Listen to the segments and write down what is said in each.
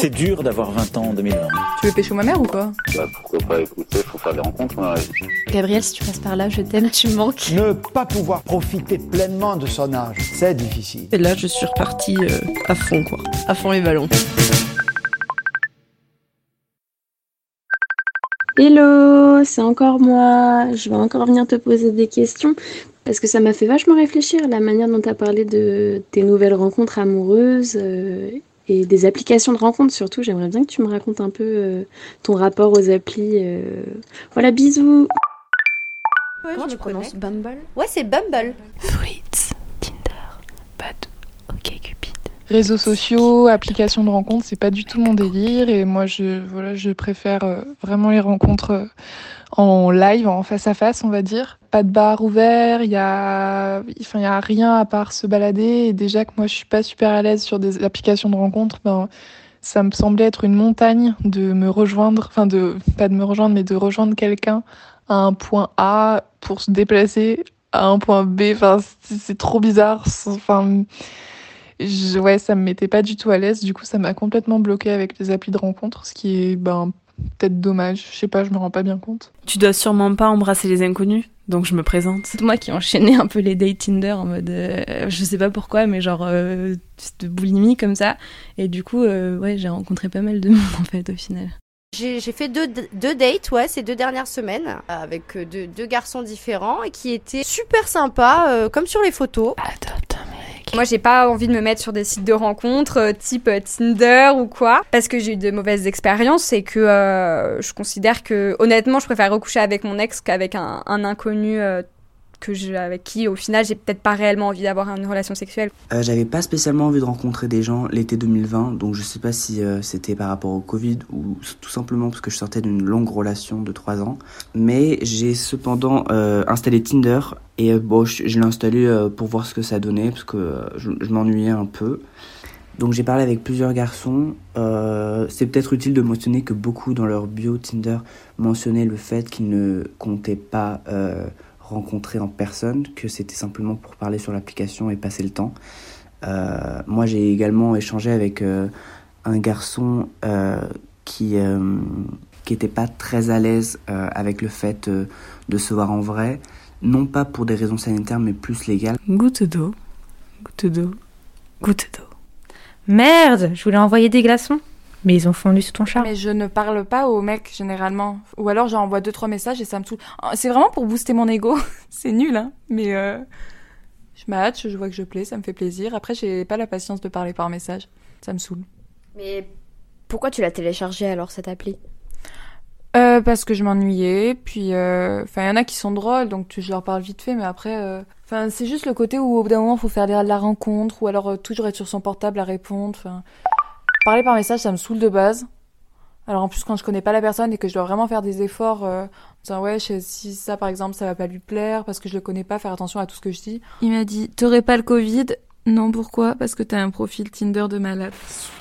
C'est dur d'avoir 20 ans en 2020. Tu veux pécho ma mère ou quoi Bah pourquoi pas écouter, faut faire des rencontres. Gabriel, si tu passes par là, je t'aime, tu me manques. Ne pas pouvoir profiter pleinement de son âge, c'est difficile. Et là, je suis repartie euh, à fond, quoi. À fond les ballons. Hello, c'est encore moi. Je vais encore venir te poser des questions parce que ça m'a fait vachement réfléchir la manière dont tu as parlé de tes nouvelles rencontres amoureuses euh, et des applications de rencontres surtout. J'aimerais bien que tu me racontes un peu euh, ton rapport aux applis. euh. Voilà, bisous. Ouais, Comment je tu prononces Bumble? Ouais, c'est Bumble. Fritz, Tinder, Bad, OK Cupid. Réseaux sociaux, applications de rencontres, c'est pas du tout mon délire. Et moi je voilà, je préfère euh, vraiment les rencontres euh, en live, en face à face, on va dire. Pas de bar ouvert, il y a enfin il y a rien à part se balader. Et déjà que moi je suis pas super à l'aise sur des applications de rencontres, ben ça me semblait être une montagne de me rejoindre, enfin de pas de me rejoindre mais de rejoindre quelqu'un à un point A pour se déplacer à un point B, enfin c'est trop bizarre, je- ouais, ça me mettait pas du tout à l'aise. Du coup, ça m'a complètement bloqué avec les applis de rencontre, ce qui est ben, peut-être dommage. Je sais pas, je me rends pas bien compte. Tu dois sûrement pas embrasser les inconnus, donc je me présente. C'est moi qui enchaînais un peu les dates Tinder en mode. euh, je sais pas pourquoi, mais genre. euh, de boulimie comme ça. Et du coup, euh, ouais, j'ai rencontré pas mal de monde en fait au final. J'ai j'ai fait deux, deux dates, ouais, ces deux dernières semaines, avec euh, deux, deux garçons différents et qui étaient super sympas, euh, comme sur les photos. Adopte Moi, j'ai pas envie de me mettre sur des sites de rencontres euh, type euh, Tinder ou quoi, parce que j'ai eu de mauvaises expériences et que euh, je considère que, honnêtement, je préfère recoucher avec mon ex qu'avec un, un inconnu euh, que je, avec qui, au final, j'ai peut-être pas réellement envie d'avoir une relation sexuelle. Euh, J'avais pas spécialement envie de rencontrer des gens l'été 2020, donc je sais pas si euh, c'était par rapport au Covid ou tout simplement parce que je sortais d'une longue relation de 3 ans. Mais j'ai cependant euh, installé Tinder et bon, je, l'ai installé pour voir ce que ça donnait parce que je, m'ennuyais un peu. Donc j'ai parlé avec plusieurs garçons. C'est peut-être utile de mentionner que beaucoup dans leur bio Tinder mentionnaient le fait qu'ils ne comptaient pas rencontrer en personne, que c'était simplement pour parler sur l'application et passer le temps. Euh, moi j'ai également échangé avec euh, un garçon euh, qui qui était pas très à l'aise avec le fait de se voir en vrai, non pas pour des raisons sanitaires mais plus légales. Goutte d'eau, goutte d'eau, goutte d'eau. Merde, je voulais envoyer des glaçons. Mais ils ont fondu sous ton char. Mais je ne parle pas aux mecs généralement. Ou alors j'envoie deux trois messages et ça me saoule. C'est vraiment pour booster mon ego. c'est nul, hein. Mais euh, je match, je vois que je plais, ça me fait plaisir. Après, j'ai pas la patience de parler par message. Ça me saoule. Mais pourquoi tu l'as téléchargé alors cette appli? Euh, parce que je m'ennuyais, puis euh, enfin il y en a qui sont drôles, donc tu- je leur parle vite fait, mais après, euh, enfin c'est juste le côté où au bout d'un moment faut faire de la rencontre, ou alors euh, toujours être sur son portable à répondre. Parler par message, ça me saoule de base. Alors en plus quand je connais pas la personne et que je dois vraiment faire des efforts, euh, en disant ouais je si ça par exemple ça va pas lui plaire parce que je le connais pas, faire attention à tout ce que je dis. Il m'a dit T'aurais pas le Covid? Non, pourquoi? Parce que t'as un profil Tinder de malade.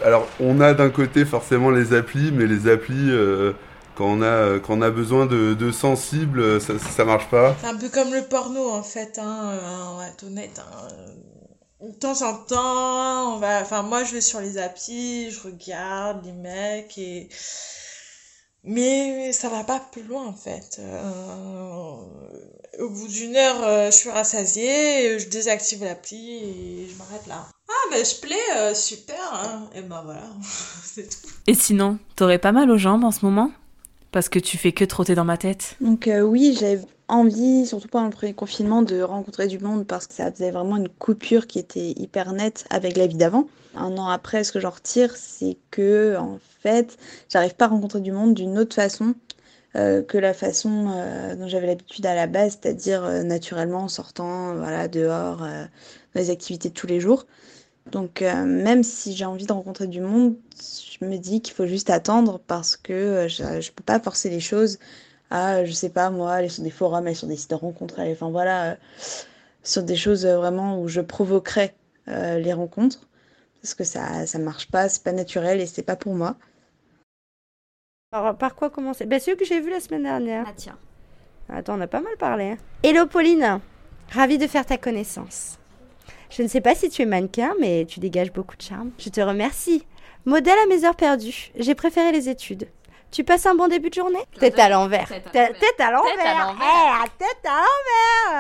Alors, on a d'un côté forcément les applis, mais les applis, euh, quand, on a, quand on a besoin de, de sensibles, euh, ça, ça marche pas. C'est un peu comme le porno en fait, hein, euh, on va être honnête. Hein. De temps en temps, on va. Enfin, moi je vais sur les applis, je regarde les mecs et. Mais ça va pas plus loin en fait. Euh, au bout d'une heure, euh, je suis rassasiée, je désactive l'appli et je m'arrête là. Ah, ben je plais, euh, super, hein. Et ben voilà, c'est tout. Et sinon, t'aurais pas mal aux jambes en ce moment? Parce que tu fais que trotter dans ma tête. Donc euh, oui, j'avais envie, surtout pendant le premier confinement, de rencontrer du monde parce que ça faisait vraiment une coupure qui était hyper nette avec la vie d'avant. Un an après, ce que j'en retire, c'est que en fait, j'arrive pas à rencontrer du monde d'une autre façon euh, que la façon euh, dont j'avais l'habitude à la base, c'est-à-dire naturellement en sortant, voilà, dehors, dans les activités de tous les jours. Donc euh, même si j'ai envie de rencontrer du monde, je me dis qu'il faut juste attendre parce que euh, je, je peux pas forcer les choses à, je sais pas moi, aller sur des forums, aller sur des sites de rencontres, aller, enfin voilà, euh, sur des choses euh, vraiment où je provoquerais euh, les rencontres parce que ça ça marche pas, c'est pas naturel et c'est pas pour moi. Alors, par quoi commencer? Ben, celui que j'ai vu la semaine dernière. Ah tiens. Attends, on a pas mal parlé. hein. Hello Pauline, ravie de faire ta connaissance. Je ne sais pas si tu es mannequin, mais tu dégages beaucoup de charme. Je te remercie Modèle à mes heures perdues. J'ai préféré les études. Tu passes un bon début de journée? Tête à l'envers. Tête à l'envers. Tête à l'envers. Tête à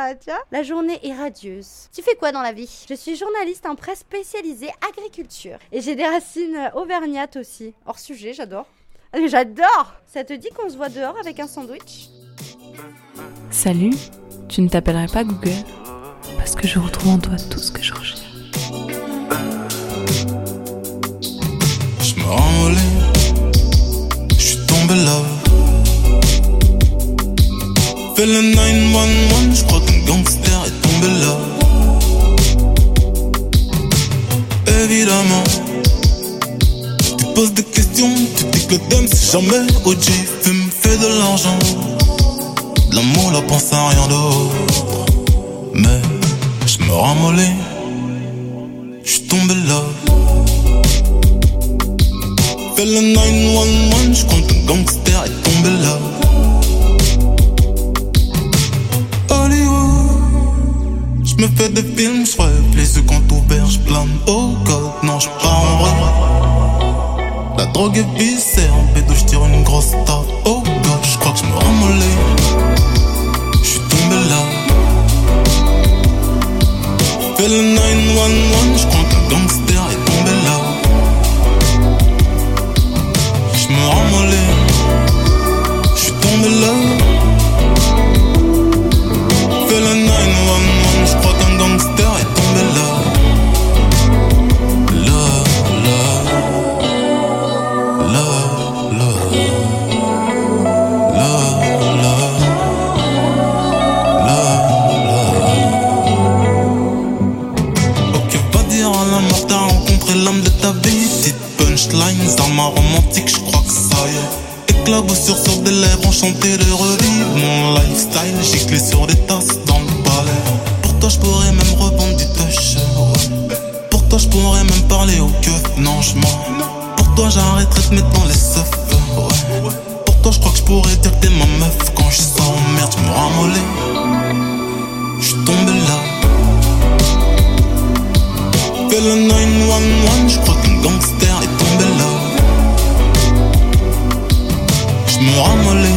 l'envers. Tu vois La journée est radieuse. Tu fais quoi dans la vie? Je suis journaliste en presse spécialisée agriculture. Et j'ai des racines auvergnates aussi. Hors sujet, j'adore. Ah, J'adore Ça te dit qu'on se voit dehors avec un sandwich? Salut, tu ne t'appellerais pas Google? Parce que je retrouve en toi tout ce que je recherche. Je me ramollis, je suis tombé là. Fais le 911, je crois qu'un gangster est tombé là. Évidemment, tu poses des questions, tu dis que le c'est jamais OG, fume, fait de l'argent. De l'amour, la pense à rien d'autre. Mais me ramollis, je suis tombé là. Fais le 911, je crois qu'un gangster est tombé là. Hollywood, je me fais des films, je les yeux quand ouvert, je plane. Oh god, non, je pars en vrai. La drogue est viscère, en pédo, je tire une grosse tape. L'homme de ta vie. Petite punchline, armes romantique, je crois que ça y est. Éclaboussure sur des lèvres enchantées de revivre mon lifestyle. J'ai clé sur des tasses dans le palais. Pour toi, je pourrais même revendre du touch. Pour toi, je pourrais même parler au keuf. Non, je. Pour toi, j'arrêterai de mettre dans les seufs. Pour toi, je crois que je pourrais dire que t'es ma meuf. Quand je en merde, je me. J'appelle le 911, je crois qu'un gangster est tombé là. Je me ramollais.